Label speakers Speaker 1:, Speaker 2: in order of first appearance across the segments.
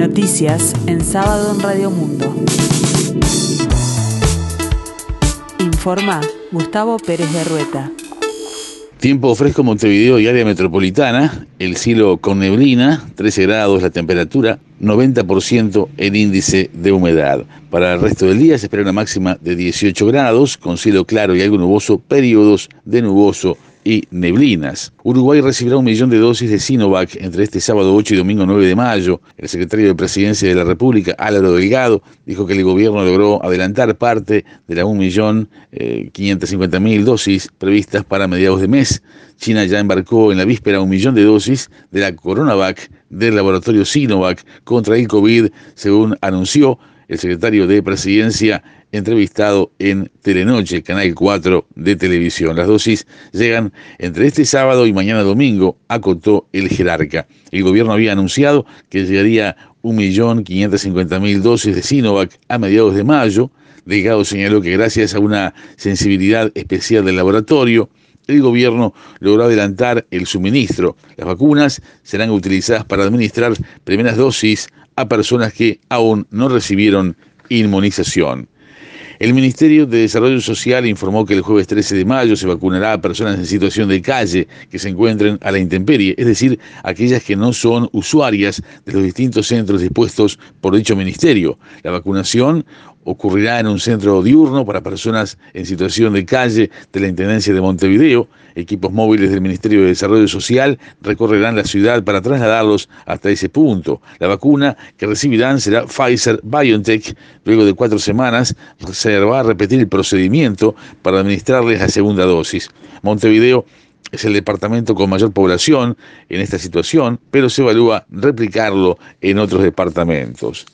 Speaker 1: Noticias en sábado en Radio Mundo. Informa Gustavo Pérez de Rueta.
Speaker 2: Tiempo fresco Montevideo y área metropolitana, el cielo con neblina, 13 grados la temperatura, 90% el índice de humedad. Para el resto del día se espera una máxima de 18 grados, con cielo claro y algo nuboso, periodos de nuboso y neblinas. Uruguay recibirá un millón de dosis de Sinovac entre este sábado 8 y domingo 9 de mayo. El secretario de Presidencia de la República, Álvaro Delgado, dijo que el gobierno logró adelantar parte de las 1.550.000 eh, dosis previstas para mediados de mes. China ya embarcó en la víspera un millón de dosis de la Coronavac del laboratorio Sinovac contra el COVID, según anunció el secretario de Presidencia entrevistado en Telenoche, Canal 4 de televisión. Las dosis llegan entre este sábado y mañana domingo, acotó el jerarca. El gobierno había anunciado que llegaría 1.550.000 dosis de Sinovac a mediados de mayo. Delgado señaló que gracias a una sensibilidad especial del laboratorio, el gobierno logró adelantar el suministro. Las vacunas serán utilizadas para administrar primeras dosis a personas que aún no recibieron inmunización. El Ministerio de Desarrollo Social informó que el jueves 13 de mayo se vacunará a personas en situación de calle que se encuentren a la intemperie, es decir, aquellas que no son usuarias de los distintos centros dispuestos por dicho ministerio. La vacunación ocurrirá en un centro diurno para personas en situación de calle de la Intendencia de Montevideo. Equipos móviles del Ministerio de Desarrollo Social recorrerán la ciudad para trasladarlos hasta ese punto. La vacuna que recibirán será Pfizer BioNTech. Luego de cuatro semanas se va a repetir el procedimiento para administrarles la segunda dosis. Montevideo es el departamento con mayor población en esta situación, pero se evalúa replicarlo en otros departamentos.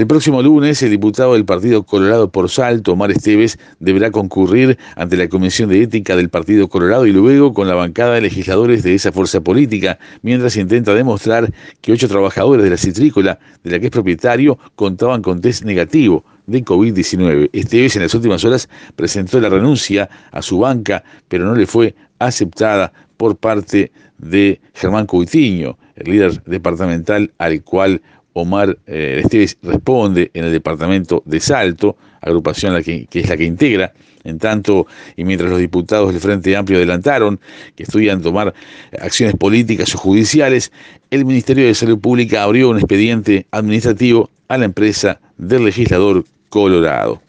Speaker 2: El próximo lunes, el diputado del Partido Colorado por Salto, Omar Esteves, deberá concurrir ante la Comisión de Ética del Partido Colorado y luego con la bancada de legisladores de esa fuerza política, mientras intenta demostrar que ocho trabajadores de la citrícola, de la que es propietario, contaban con test negativo de COVID-19. Esteves en las últimas horas presentó la renuncia a su banca, pero no le fue aceptada por parte de Germán Coutinho, el líder departamental al cual Omar eh, Esteves responde en el departamento de Salto, agrupación la que, es la que integra. En tanto, y mientras los diputados del Frente Amplio adelantaron que estudian tomar acciones políticas o judiciales, el Ministerio de Salud Pública abrió un expediente administrativo a la empresa del legislador Colorado.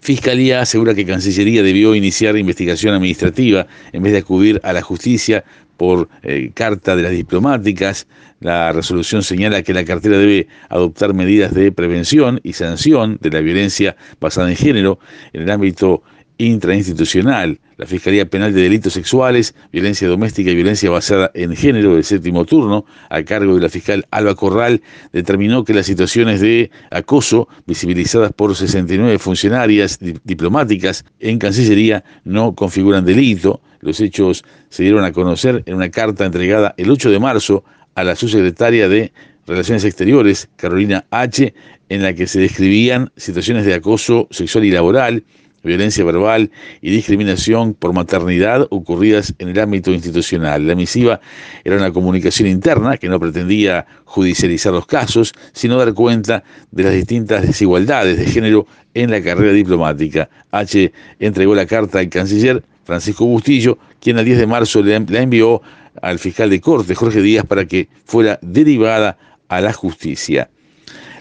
Speaker 2: Fiscalía asegura que Cancillería debió iniciar investigación administrativa en vez de acudir a la justicia por eh, carta de las diplomáticas. La resolución señala que la cartera debe adoptar medidas de prevención y sanción de la violencia basada en género en el ámbito intrainstitucional. La Fiscalía Penal de Delitos Sexuales, Violencia Doméstica y Violencia Basada en Género del séptimo turno, a cargo de la fiscal Alba Corral, determinó que las situaciones de acoso visibilizadas por 69 funcionarias diplomáticas en Cancillería no configuran delito. Los hechos se dieron a conocer en una carta entregada el 8 de marzo a la subsecretaria de Relaciones Exteriores, Carolina H., en la que se describían situaciones de acoso sexual y laboral, violencia verbal y discriminación por maternidad ocurridas en el ámbito institucional. La misiva era una comunicación interna que no pretendía judicializar los casos, sino dar cuenta de las distintas desigualdades de género en la carrera diplomática. H entregó la carta al canciller Francisco Bustillo, quien el 10 de marzo la envió al fiscal de corte, Jorge Díaz, para que fuera derivada a la justicia.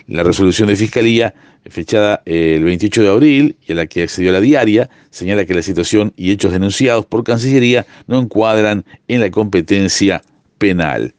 Speaker 2: La resolución de fiscalía fechada eh, el 28 de abril y a la que accedió la diaria, señala que la situación y hechos denunciados por Cancillería no encuadran en la competencia penal.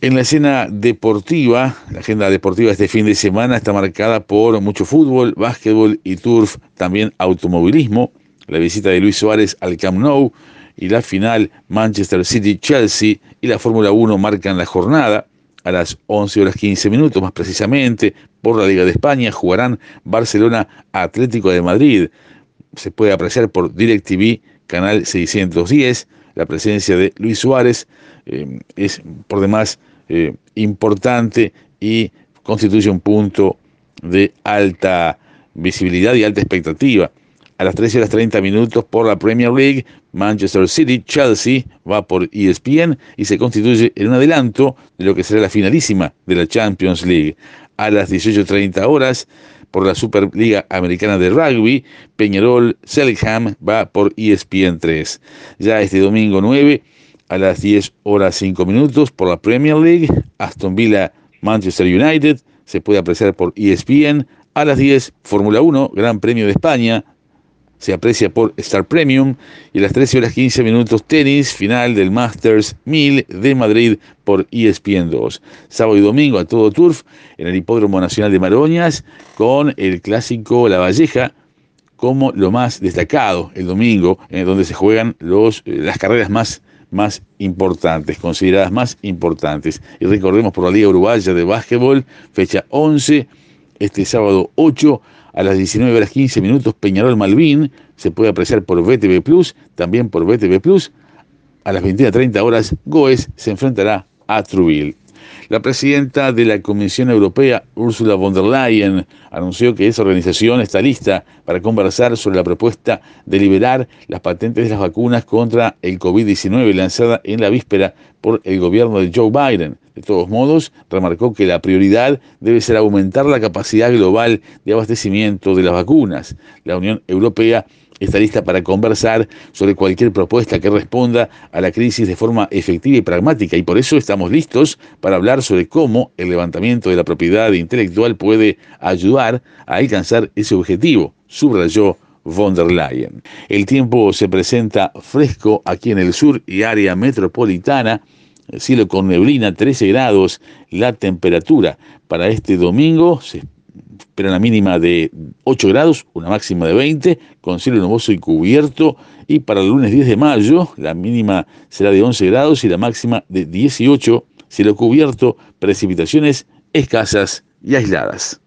Speaker 2: En la escena deportiva, la agenda deportiva de este fin de semana está marcada por mucho fútbol, básquetbol y turf, también automovilismo, la visita de Luis Suárez al Camp Nou y la final Manchester City-Chelsea y la Fórmula 1 marcan la jornada a las 11 horas 15 minutos, más precisamente, por la Liga de España, jugarán Barcelona Atlético de Madrid. Se puede apreciar por DirecTV, canal 610. La presencia de Luis Suárez eh, es por demás eh, importante y constituye un punto de alta visibilidad y alta expectativa A las 13 horas 30 minutos por la Premier League, Manchester City, Chelsea va por ESPN y se constituye en un adelanto de lo que será la finalísima de la Champions League. A las 18.30 horas, por la Superliga Americana de Rugby, Peñarol Selham va por ESPN 3. Ya este domingo 9, a las 10 horas 5 minutos, por la Premier League, Aston Villa Manchester United se puede apreciar por ESPN. A las 10, Fórmula 1, Gran Premio de España, se aprecia por Star Premium y a las 13 horas 15 minutos tenis, final del Masters 1000 de Madrid por ESPN 2. Sábado y domingo a todo turf en el Hipódromo Nacional de Maroñas con el clásico La Valleja como lo más destacado el domingo, en donde se juegan los, eh, las carreras más, más importantes, consideradas más importantes. Y recordemos por la Liga Uruguaya de Básquetbol, fecha 11, este sábado 8 a las 19 horas 15 minutos Peñarol Malvin se puede apreciar por BTV Plus, también por BTV Plus. A las 21.30 horas Goes se enfrentará a Truville. La presidenta de la Comisión Europea, Ursula von der Leyen, anunció que esa organización está lista para conversar sobre la propuesta de liberar las patentes de las vacunas contra el COVID-19 lanzada en la víspera por el gobierno de Joe Biden. De todos modos, remarcó que la prioridad debe ser aumentar la capacidad global de abastecimiento de las vacunas. La Unión Europea está lista para conversar sobre cualquier propuesta que responda a la crisis de forma efectiva y pragmática y por eso estamos listos para hablar sobre cómo el levantamiento de la propiedad intelectual puede ayudar a alcanzar ese objetivo, subrayó von der Leyen. El tiempo se presenta fresco aquí en el sur y área metropolitana el cielo con neblina, 13 grados, la temperatura para este domingo se espera una mínima de 8 grados, una máxima de 20, con cielo nuboso y cubierto, y para el lunes 10 de mayo la mínima será de 11 grados y la máxima de 18, cielo cubierto, precipitaciones escasas y aisladas.